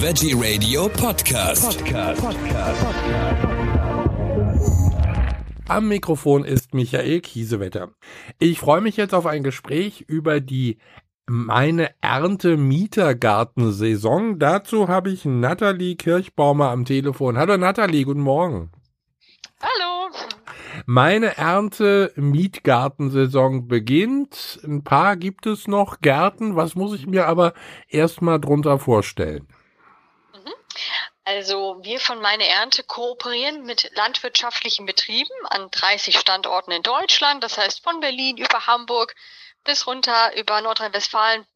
Veggie Radio Podcast. Podcast. Am Mikrofon ist Michael Kiesewetter. Ich freue mich jetzt auf ein Gespräch über die meine Ernte-Mietergartensaison. Dazu habe ich Nathalie Kirchbaumer am Telefon. Hallo Nathalie, guten Morgen. Hallo. Meine Ernte-Mietgartensaison beginnt. Ein paar gibt es noch Gärten. Was muss ich mir aber erstmal drunter vorstellen? Also wir von Meine Ernte kooperieren mit landwirtschaftlichen Betrieben an 30 Standorten in Deutschland, das heißt von Berlin über Hamburg bis runter über Nordrhein-Westfalen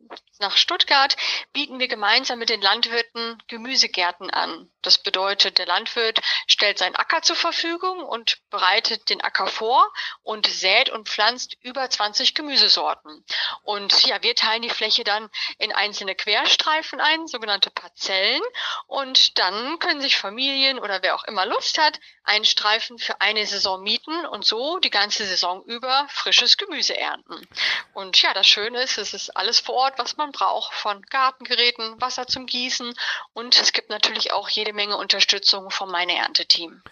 nach Stuttgart bieten wir gemeinsam mit den Landwirten Gemüsegärten an. Das bedeutet, der Landwirt stellt seinen Acker zur Verfügung und bereitet den Acker vor und sät und pflanzt über 20 Gemüsesorten. Und ja, wir teilen die Fläche dann in einzelne Querstreifen ein, sogenannte Parzellen. Und dann können sich Familien oder wer auch immer Lust hat, einen Streifen für eine Saison mieten und so die ganze Saison über frisches Gemüse ernten. Und ja, das Schöne ist, es ist alles vor Ort, was man braucht, von Gartengeräten, Wasser zum Gießen und es gibt natürlich auch jede Menge Unterstützung vom Meine Ernte-Team.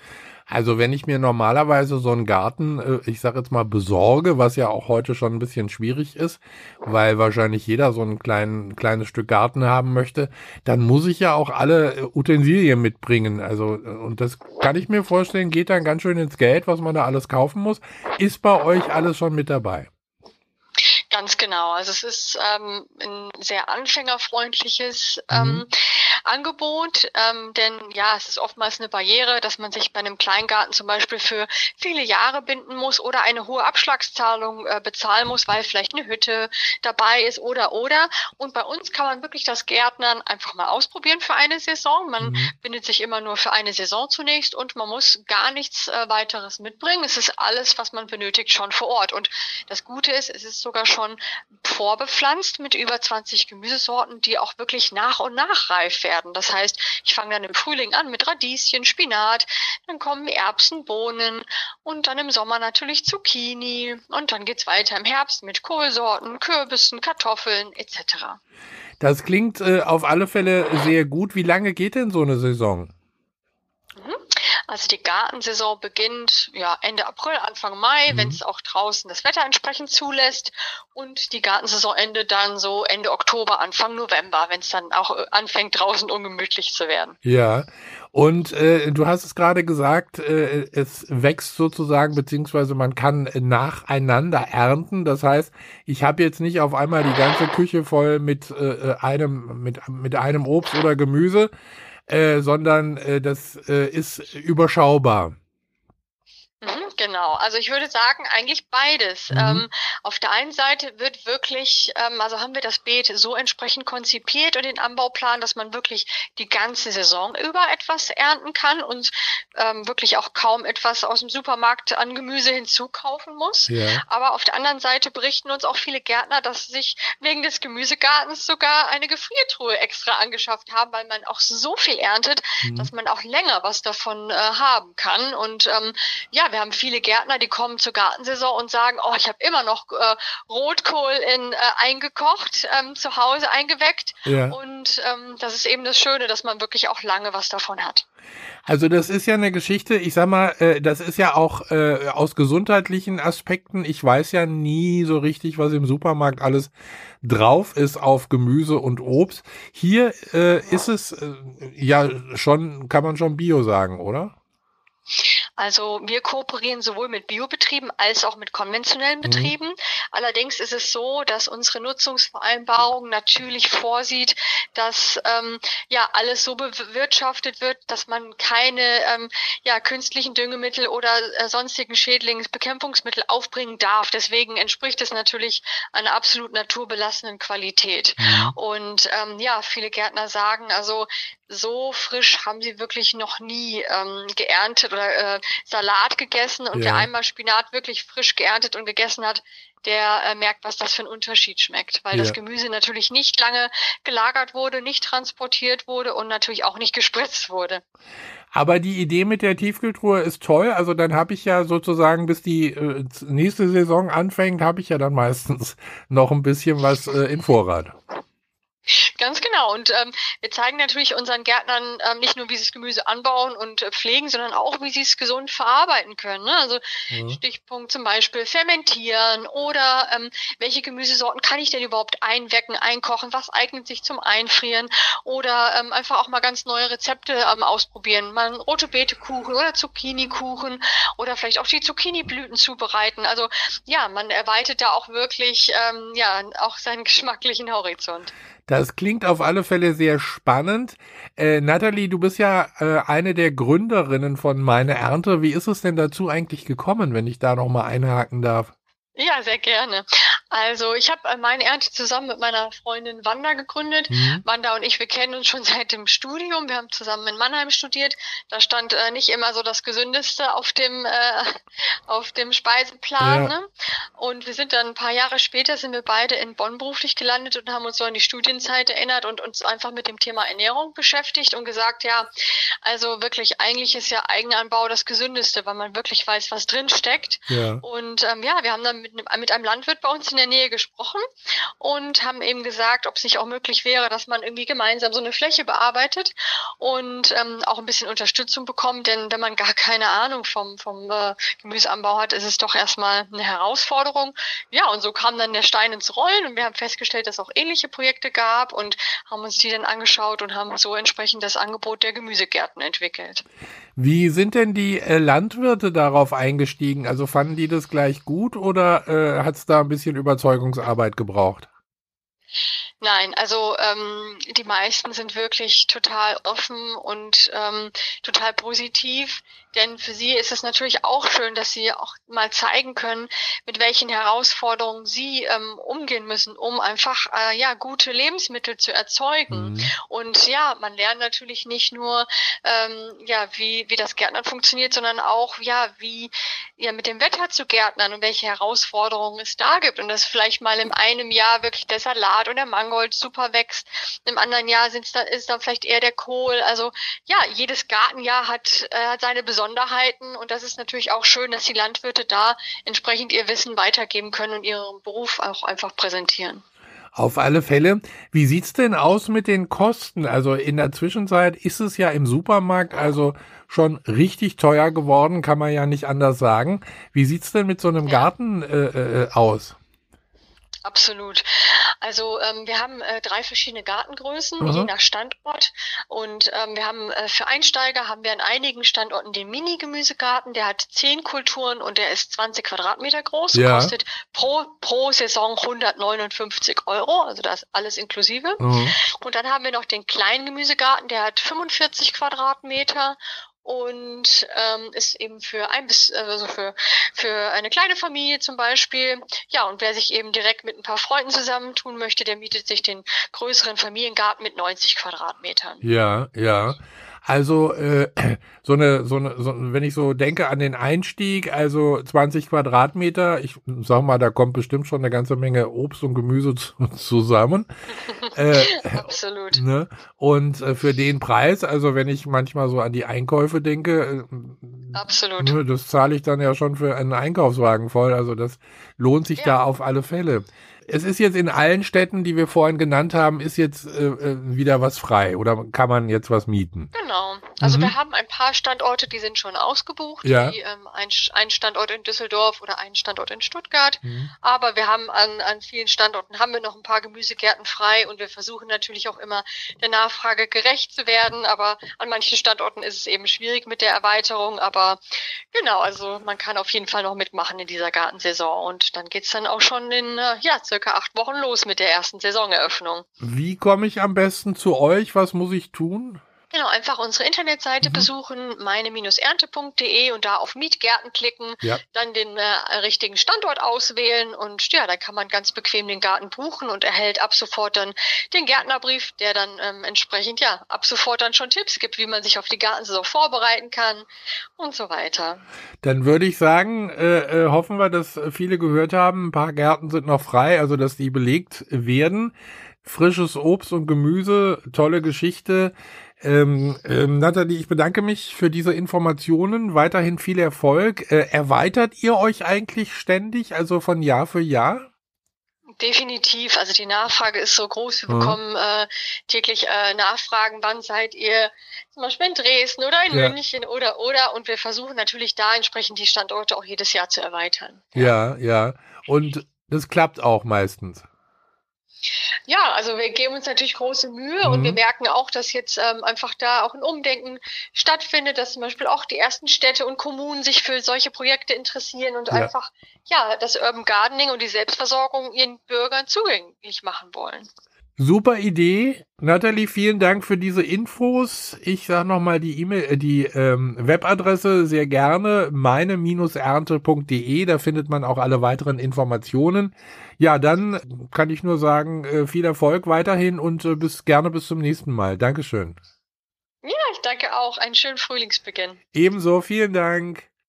Also wenn ich mir normalerweise so einen Garten, äh, ich sage jetzt mal, besorge, was ja auch heute schon ein bisschen schwierig ist, weil wahrscheinlich jeder so ein klein, kleines Stück Garten haben möchte, dann muss ich ja auch alle äh, Utensilien mitbringen. Also, äh, und das kann ich mir vorstellen, geht dann ganz schön ins Geld, was man da alles kaufen muss. Ist bei euch alles schon mit dabei? Ganz genau. Also es ist ähm, ein sehr anfängerfreundliches ähm, mhm. Angebot, ähm, denn ja, es ist oftmals eine Barriere, dass man sich bei einem Kleingarten zum Beispiel für viele Jahre binden muss oder eine hohe Abschlagszahlung äh, bezahlen muss, weil vielleicht eine Hütte dabei ist oder oder. Und bei uns kann man wirklich das Gärtnern einfach mal ausprobieren für eine Saison. Man mhm. bindet sich immer nur für eine Saison zunächst und man muss gar nichts äh, weiteres mitbringen. Es ist alles, was man benötigt, schon vor Ort. Und das Gute ist, es ist sogar schon schon vorbepflanzt mit über 20 Gemüsesorten, die auch wirklich nach und nach reif werden. Das heißt, ich fange dann im Frühling an mit Radieschen, Spinat, dann kommen Erbsen, Bohnen und dann im Sommer natürlich Zucchini und dann geht's weiter im Herbst mit Kohlsorten, Kürbissen, Kartoffeln etc. Das klingt äh, auf alle Fälle sehr gut. Wie lange geht denn so eine Saison? Also die Gartensaison beginnt ja Ende April, Anfang Mai, mhm. wenn es auch draußen das Wetter entsprechend zulässt. Und die Gartensaison endet dann so Ende Oktober, Anfang November, wenn es dann auch äh, anfängt, draußen ungemütlich zu werden. Ja. Und äh, du hast es gerade gesagt, äh, es wächst sozusagen, beziehungsweise man kann nacheinander ernten. Das heißt, ich habe jetzt nicht auf einmal die ganze Küche voll mit äh, einem mit mit einem Obst oder Gemüse, äh, sondern äh, das äh, ist überschaubar. Genau, also ich würde sagen, eigentlich beides. Mhm. Ähm, auf der einen Seite wird wirklich, ähm, also haben wir das Beet so entsprechend konzipiert und den Anbauplan, dass man wirklich die ganze Saison über etwas ernten kann und ähm, wirklich auch kaum etwas aus dem Supermarkt an Gemüse hinzukaufen muss. Ja. Aber auf der anderen Seite berichten uns auch viele Gärtner, dass sich wegen des Gemüsegartens sogar eine Gefriertruhe extra angeschafft haben, weil man auch so viel erntet, mhm. dass man auch länger was davon äh, haben kann. Und ähm, ja, wir haben viele Gärtner, die kommen zur Gartensaison und sagen, oh, ich habe immer noch äh, Rotkohl in äh, eingekocht, ähm, zu Hause eingeweckt. Ja. Und ähm, das ist eben das Schöne, dass man wirklich auch lange was davon hat. Also das ist ja eine Geschichte, ich sag mal, äh, das ist ja auch äh, aus gesundheitlichen Aspekten, ich weiß ja nie so richtig, was im Supermarkt alles drauf ist auf Gemüse und Obst. Hier äh, ist es äh, ja schon, kann man schon Bio sagen, oder? Also wir kooperieren sowohl mit Biobetrieben als auch mit konventionellen mhm. Betrieben. Mhm. Allerdings ist es so, dass unsere Nutzungsvereinbarung natürlich vorsieht, dass ähm, ja alles so bewirtschaftet wird, dass man keine ähm, ja, künstlichen Düngemittel oder äh, sonstigen Schädlingsbekämpfungsmittel aufbringen darf. Deswegen entspricht es natürlich einer absolut naturbelassenen Qualität. Mhm. Und ähm, ja, viele Gärtner sagen, also so frisch haben sie wirklich noch nie ähm, geerntet oder äh, Salat gegessen und ja. wer einmal Spinat wirklich frisch geerntet und gegessen hat, der äh, merkt, was das für ein Unterschied schmeckt, weil ja. das Gemüse natürlich nicht lange gelagert wurde, nicht transportiert wurde und natürlich auch nicht gespritzt wurde. Aber die Idee mit der Tiefkühltruhe ist toll. Also dann habe ich ja sozusagen, bis die äh, nächste Saison anfängt, habe ich ja dann meistens noch ein bisschen was äh, in Vorrat. Ganz genau. Und ähm, wir zeigen natürlich unseren Gärtnern ähm, nicht nur, wie sie das Gemüse anbauen und äh, pflegen, sondern auch, wie sie es gesund verarbeiten können. Ne? Also mhm. Stichpunkt zum Beispiel fermentieren oder ähm, welche Gemüsesorten kann ich denn überhaupt einwecken, einkochen, was eignet sich zum Einfrieren oder ähm, einfach auch mal ganz neue Rezepte ähm, ausprobieren. Mal rote Beetekuchen oder Zucchini-Kuchen oder vielleicht auch die Zucchini-Blüten zubereiten. Also ja, man erweitert da auch wirklich ähm, ja auch seinen geschmacklichen Horizont. Das klingt auf alle Fälle sehr spannend. Äh, Natalie, du bist ja äh, eine der Gründerinnen von Meine Ernte. Wie ist es denn dazu eigentlich gekommen, wenn ich da nochmal einhaken darf? Ja, sehr gerne. Also ich habe äh, meine Ernte zusammen mit meiner Freundin Wanda gegründet. Mhm. Wanda und ich, wir kennen uns schon seit dem Studium. Wir haben zusammen in Mannheim studiert. Da stand äh, nicht immer so das Gesündeste auf dem äh, auf dem Speiseplan. Ja. Ne? Und wir sind dann ein paar Jahre später sind wir beide in Bonn beruflich gelandet und haben uns so an die Studienzeit erinnert und uns einfach mit dem Thema Ernährung beschäftigt und gesagt, ja, also wirklich eigentlich ist ja Eigenanbau das Gesündeste, weil man wirklich weiß, was drin steckt. Ja. Und ähm, ja, wir haben dann mit mit, mit einem Landwirt bei uns in der Nähe gesprochen und haben eben gesagt, ob es nicht auch möglich wäre, dass man irgendwie gemeinsam so eine Fläche bearbeitet und ähm, auch ein bisschen Unterstützung bekommt. Denn wenn man gar keine Ahnung vom, vom äh, Gemüseanbau hat, ist es doch erstmal eine Herausforderung. Ja, und so kam dann der Stein ins Rollen und wir haben festgestellt, dass es auch ähnliche Projekte gab und haben uns die dann angeschaut und haben so entsprechend das Angebot der Gemüsegärten entwickelt. Wie sind denn die äh, Landwirte darauf eingestiegen? Also fanden die das gleich gut oder äh, hat es da ein bisschen Überzeugungsarbeit gebraucht? Nein, also ähm, die meisten sind wirklich total offen und ähm, total positiv. Denn für sie ist es natürlich auch schön, dass sie auch mal zeigen können, mit welchen Herausforderungen sie ähm, umgehen müssen, um einfach äh, ja gute Lebensmittel zu erzeugen. Mhm. Und ja, man lernt natürlich nicht nur ähm, ja wie wie das Gärtnern funktioniert, sondern auch ja wie ja mit dem Wetter zu gärtnern und welche Herausforderungen es da gibt und dass vielleicht mal in einem Jahr wirklich der Salat und der Mangold super wächst, im anderen Jahr sind's dann, ist dann vielleicht eher der Kohl. Also ja, jedes Gartenjahr hat, äh, hat seine Besonderheiten Besonderheiten und das ist natürlich auch schön, dass die Landwirte da entsprechend ihr Wissen weitergeben können und ihren Beruf auch einfach präsentieren. Auf alle Fälle. Wie sieht's denn aus mit den Kosten? Also in der Zwischenzeit ist es ja im Supermarkt also schon richtig teuer geworden, kann man ja nicht anders sagen. Wie sieht's denn mit so einem Garten äh, äh, aus? Absolut. Also ähm, wir haben äh, drei verschiedene Gartengrößen, mhm. je nach Standort. Und ähm, wir haben äh, für Einsteiger haben wir an einigen Standorten den Mini-Gemüsegarten, der hat zehn Kulturen und der ist 20 Quadratmeter groß, ja. kostet pro, pro Saison 159 Euro, also das alles inklusive. Mhm. Und dann haben wir noch den kleinen Gemüsegarten, der hat 45 Quadratmeter und ähm, ist eben für ein bis also für für eine kleine Familie zum Beispiel. Ja und wer sich eben direkt mit ein paar Freunden zusammentun möchte der mietet sich den größeren Familiengarten mit 90 Quadratmetern. Ja ja also äh, so eine, so eine, so, wenn ich so denke an den Einstieg, also 20 Quadratmeter, ich sag mal, da kommt bestimmt schon eine ganze Menge Obst und Gemüse zusammen. äh, Absolut. Ne? Und äh, für den Preis, also wenn ich manchmal so an die Einkäufe denke, äh, Absolut. Ne, das zahle ich dann ja schon für einen Einkaufswagen voll. Also das lohnt sich ja. da auf alle Fälle es ist jetzt in allen Städten, die wir vorhin genannt haben, ist jetzt äh, äh, wieder was frei oder kann man jetzt was mieten? Genau. Also mhm. wir haben ein paar Standorte, die sind schon ausgebucht, ja. die, ähm, ein, ein Standort in Düsseldorf oder ein Standort in Stuttgart. Mhm. Aber wir haben an, an vielen Standorten haben wir noch ein paar Gemüsegärten frei und wir versuchen natürlich auch immer der Nachfrage gerecht zu werden. Aber an manchen Standorten ist es eben schwierig mit der Erweiterung. Aber genau, also man kann auf jeden Fall noch mitmachen in dieser Gartensaison und dann geht's dann auch schon in äh, ja circa acht Wochen los mit der ersten Saisoneröffnung. Wie komme ich am besten zu euch? Was muss ich tun? Genau, einfach unsere Internetseite mhm. besuchen, meine-ernte.de und da auf Mietgärten klicken, ja. dann den äh, richtigen Standort auswählen und ja, da kann man ganz bequem den Garten buchen und erhält ab sofort dann den Gärtnerbrief, der dann ähm, entsprechend ja ab sofort dann schon Tipps gibt, wie man sich auf die Gartensaison vorbereiten kann und so weiter. Dann würde ich sagen, äh, äh, hoffen wir, dass viele gehört haben, ein paar Gärten sind noch frei, also dass die belegt werden. Frisches Obst und Gemüse, tolle Geschichte. Ähm, ähm, Nathalie, ich bedanke mich für diese Informationen. Weiterhin viel Erfolg. Äh, erweitert ihr euch eigentlich ständig, also von Jahr für Jahr? definitiv. Also die Nachfrage ist so groß. Wir mhm. bekommen äh, täglich äh, Nachfragen, wann seid ihr zum Beispiel in Dresden oder in ja. München oder oder und wir versuchen natürlich da entsprechend die Standorte auch jedes Jahr zu erweitern. Ja, ja. ja. Und das klappt auch meistens. Ja, also wir geben uns natürlich große Mühe mhm. und wir mhm. merken auch, dass jetzt ähm, einfach da auch ein Umdenken stattfindet, dass zum Beispiel auch die ersten Städte und Kommunen sich für solche Projekte interessieren und ja. einfach ja das Urban Gardening und die Selbstversorgung ihren Bürgern zugänglich machen wollen. Super Idee. Natalie, vielen Dank für diese Infos. Ich sage nochmal die E-Mail, äh, die ähm, Webadresse sehr gerne, meine-ernte.de. Da findet man auch alle weiteren Informationen. Ja, dann kann ich nur sagen, äh, viel Erfolg weiterhin und äh, bis gerne bis zum nächsten Mal. Dankeschön. Ja, ich danke auch. Einen schönen Frühlingsbeginn. Ebenso, vielen Dank.